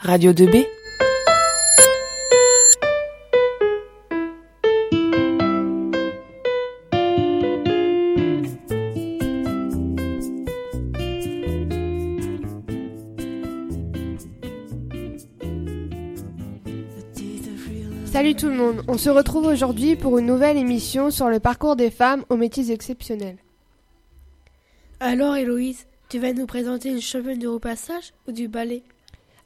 Radio 2B Salut tout le monde, on se retrouve aujourd'hui pour une nouvelle émission sur le parcours des femmes aux métiers exceptionnels. Alors Héloïse, tu vas nous présenter une championne du repassage ou du ballet?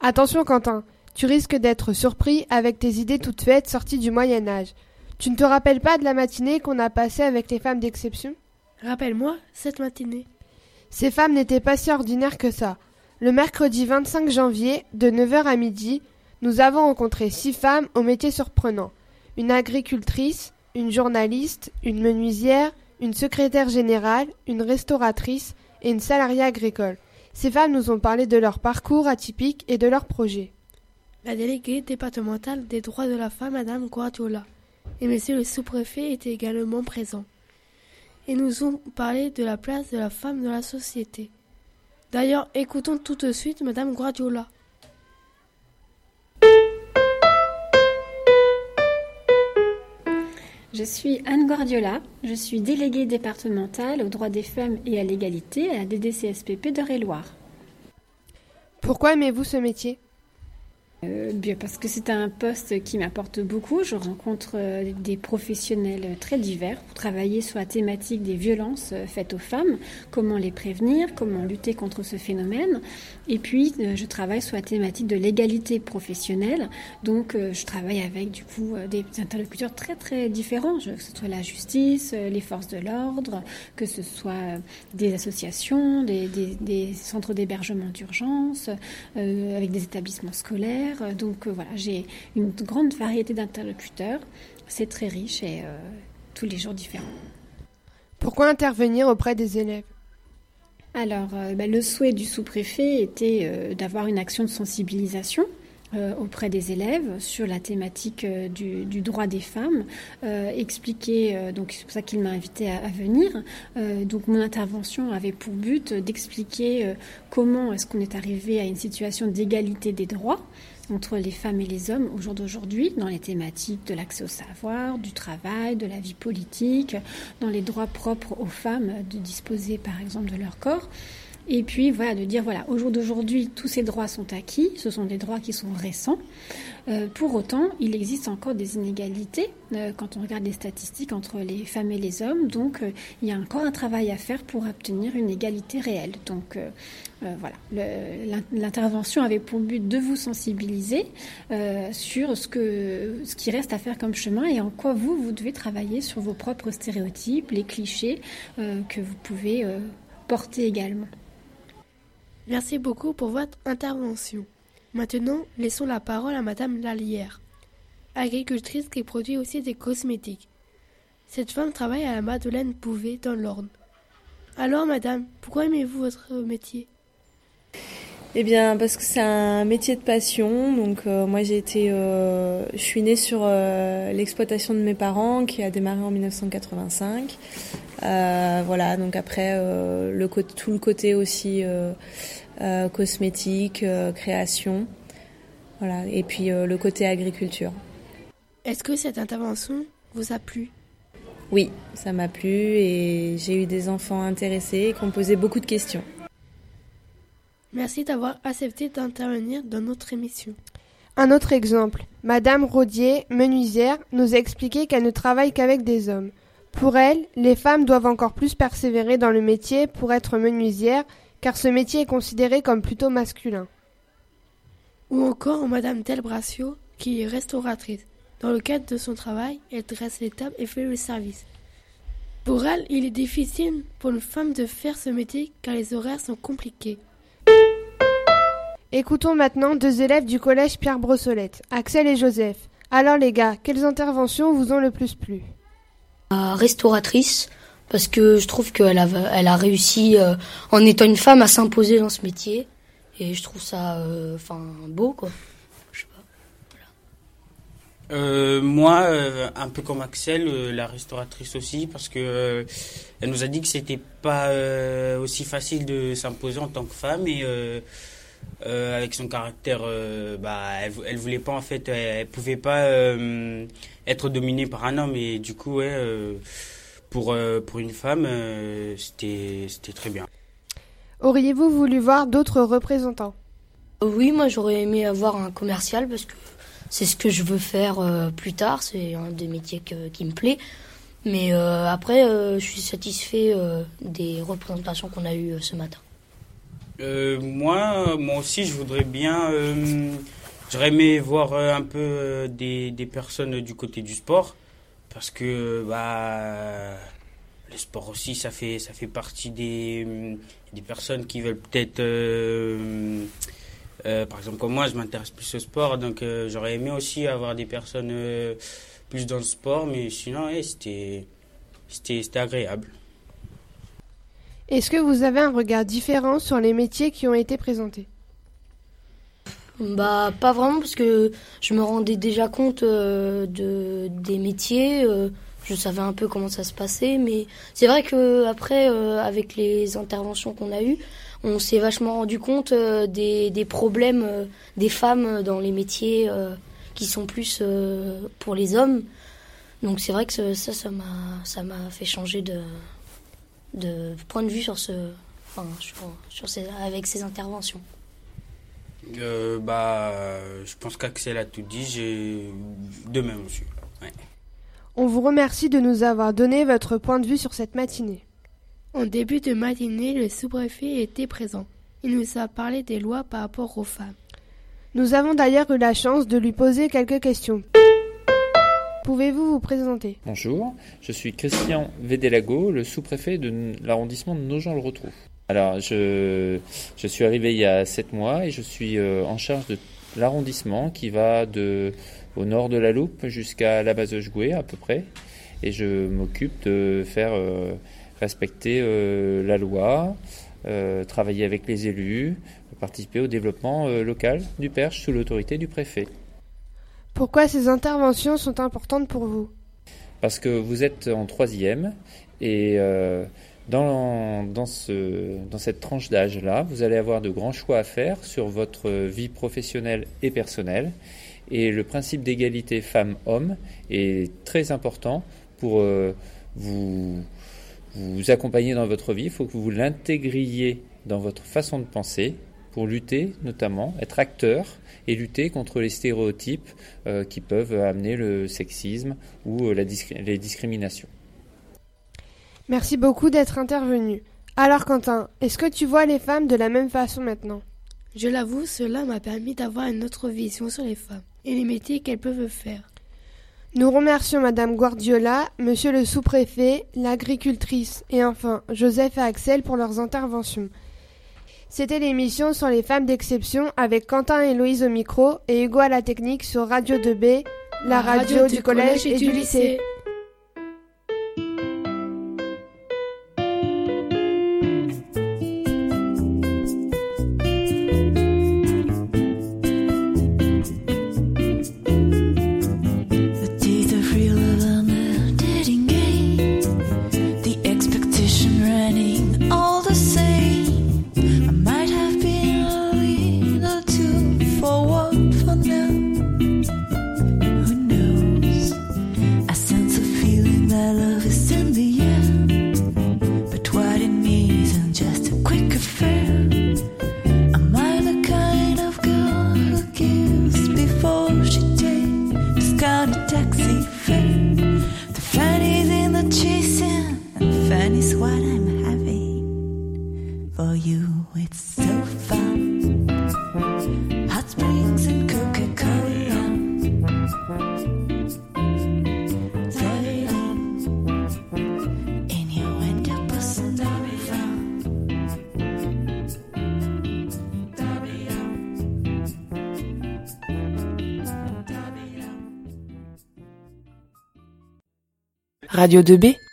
Attention Quentin, tu risques d'être surpris avec tes idées toutes faites sorties du Moyen Âge. Tu ne te rappelles pas de la matinée qu'on a passée avec les femmes d'exception? Rappelle-moi cette matinée. Ces femmes n'étaient pas si ordinaires que ça. Le mercredi 25 janvier, de 9h à midi, nous avons rencontré six femmes aux métiers surprenants. Une agricultrice, une journaliste, une menuisière, une secrétaire générale, une restauratrice et une salariée agricole. Ces femmes nous ont parlé de leur parcours atypique et de leurs projets. La déléguée départementale des droits de la femme, Madame Guardiola, et Monsieur le sous-préfet étaient également présents. Et nous ont parlé de la place de la femme dans la société. D'ailleurs, écoutons tout de suite Madame Guardiola. Je suis Anne Guardiola, je suis déléguée départementale aux droits des femmes et à l'égalité à la DDCSPP d'Eure-et-Loire. Pourquoi aimez-vous ce métier? Euh, parce que c'est un poste qui m'apporte beaucoup. Je rencontre euh, des professionnels très divers pour travailler sur la thématique des violences euh, faites aux femmes, comment les prévenir, comment lutter contre ce phénomène. Et puis, je travaille sur la thématique de l'égalité professionnelle. Donc, je travaille avec du coup des interlocuteurs très très différents, que ce soit la justice, les forces de l'ordre, que ce soit des associations, des, centres d'hébergement d'urgence, avec des établissements scolaires. Donc euh, voilà, j'ai une grande variété d'interlocuteurs. C'est très riche et euh, tous les jours différents. Pourquoi intervenir auprès des élèves? Alors, euh, bah, le souhait du sous-préfet était euh, d'avoir une action de sensibilisation euh, auprès des élèves sur la thématique euh, du, du droit des femmes, euh, expliquer, euh, donc c'est pour ça qu'il m'a invité à, à venir. Euh, donc mon intervention avait pour but d'expliquer euh, comment est-ce qu'on est arrivé à une situation d'égalité des droits entre les femmes et les hommes au jour d'aujourd'hui dans les thématiques de l'accès au savoir, du travail, de la vie politique, dans les droits propres aux femmes de disposer par exemple de leur corps. Et puis voilà, de dire voilà, au jour d'aujourd'hui, tous ces droits sont acquis, ce sont des droits qui sont récents. Euh, pour autant, il existe encore des inégalités euh, quand on regarde les statistiques entre les femmes et les hommes. Donc euh, il y a encore un travail à faire pour obtenir une égalité réelle. Donc voilà, l'intervention avait pour but de vous sensibiliser sur ce, ce qui reste à faire comme chemin et en quoi vous, vous devez travailler sur vos propres stéréotypes, les clichés que vous pouvez porter également. Merci beaucoup pour votre intervention. Maintenant, laissons la parole à Madame Lalière, agricultrice qui produit aussi des cosmétiques. Cette femme travaille à la Madeleine Bouvet dans l'Orne. Alors, Madame, pourquoi aimez-vous votre métier? Eh bien, parce que c'est un métier de passion. Donc, euh, moi, j'ai été, euh, je suis née sur euh, l'exploitation de mes parents, qui a démarré en 1985. Euh, voilà. Donc après, le tout le côté aussi cosmétique, création. Voilà. Et puis le côté agriculture. Est-ce que cette intervention vous a plu? Oui, ça m'a plu et j'ai eu des enfants intéressés qui ont posé beaucoup de questions. Merci d'avoir accepté d'intervenir dans notre émission. Un autre exemple. Madame Rodier, menuisière, nous a expliqué qu'elle ne travaille qu'avec des hommes. Pour elle, les femmes doivent encore plus persévérer dans le métier pour être menuisière, car ce métier est considéré comme plutôt masculin. Ou encore Madame Delbracio, qui est restauratrice. Dans le cadre de son travail, elle dresse les tables et fait le service. Pour elle, il est difficile pour une femme de faire ce métier car les horaires sont compliqués. Écoutons maintenant deux élèves du collège Pierre Brossolette, Axel et Joseph. Alors les gars, quelles interventions vous ont le plus plu? À restauratrice parce que je trouve qu'elle a, elle a réussi euh, en étant une femme à s'imposer dans ce métier et je trouve ça euh, enfin beau quoi. Je sais pas. Euh, moi, euh, un peu comme Axel, euh, la restauratrice aussi, parce que euh, elle nous a dit que c'était pas euh, aussi facile de s'imposer en tant que femme et euh, avec son caractère, bah, elle, elle voulait pas en fait, elle, pouvait pas être dominée par un homme et du coup, ouais, pour pour une femme, c'était c'était très bien. Auriez-vous voulu voir d'autres représentants? Oui, moi j'aurais aimé avoir un commercial parce que c'est ce que je veux faire euh, plus tard. C'est un des métiers qui me plaît. Mais euh, après, euh, je suis satisfait des représentations qu'on a eues ce matin. Moi, moi aussi, je voudrais bien. J'aurais aimé voir un peu des, des, personnes du côté du sport. Parce que bah, le sport aussi, ça fait, ça fait partie des, des personnes qui veulent peut-être euh, par exemple, comme moi, je m'intéresse plus au sport, donc euh, j'aurais aimé aussi avoir des personnes euh, plus dans le sport, mais sinon, c'était, c'était, agréable. Est-ce que vous avez un regard différent sur les métiers qui ont été présentés? Bah, pas vraiment, parce que je me rendais déjà compte de, des métiers. je savais un peu comment ça se passait, mais c'est vrai que après, avec les interventions qu'on a eues, on s'est vachement rendu compte euh, des, des, problèmes euh, des femmes dans les métiers euh, qui sont plus pour les hommes. Donc c'est vrai que ça, ça m'a, ça m'a fait changer de, de point de vue sur ce, enfin, sur, ces, avec ces interventions. bah, je pense qu'Axel a tout dit. J'ai de même aussi. On vous remercie de nous avoir donné votre point de vue sur cette matinée. En début de matinée, le sous-préfet était présent. Il nous a parlé des lois par rapport aux femmes. Nous avons d'ailleurs eu la chance de lui poser quelques questions. Pouvez-vous vous présenter? Bonjour, je suis Christian Védélago, le sous-préfet de l'arrondissement de Nogent-le-Rotrou. Alors, je, suis arrivé il y a sept mois et je suis euh, en charge de l'arrondissement qui va de, au nord de la Loupe jusqu'à la base de à peu près. Et je m'occupe de faire euh, respecter euh, la loi, travailler avec les élus, participer au développement local du Perche sous l'autorité du préfet. Pourquoi ces interventions sont importantes pour vous? Parce que vous êtes en troisième et dans, dans, ce, dans cette tranche d'âge-là, vous allez avoir de grands choix à faire sur votre vie professionnelle et personnelle. Et le principe d'égalité femmes-hommes est très important pour vous vous accompagner dans votre vie, il faut que vous l'intégriez dans votre façon de penser pour lutter notamment, être acteur et lutter contre les stéréotypes euh, qui peuvent amener le sexisme ou euh, la les discriminations. Merci beaucoup d'être intervenu. Alors Quentin, est-ce que tu vois les femmes de la même façon maintenant? Je l'avoue, cela m'a permis d'avoir une autre vision sur les femmes et les métiers qu'elles peuvent faire. Nous remercions Madame Guardiola, Monsieur le sous-préfet, l'agricultrice et enfin Joseph et Axel pour leurs interventions. C'était l'émission sur les femmes d'exception avec Quentin et Louise au micro et Hugo à la technique sur Radio 2B, la, radio, du, collège, et, du lycée. Radio 2B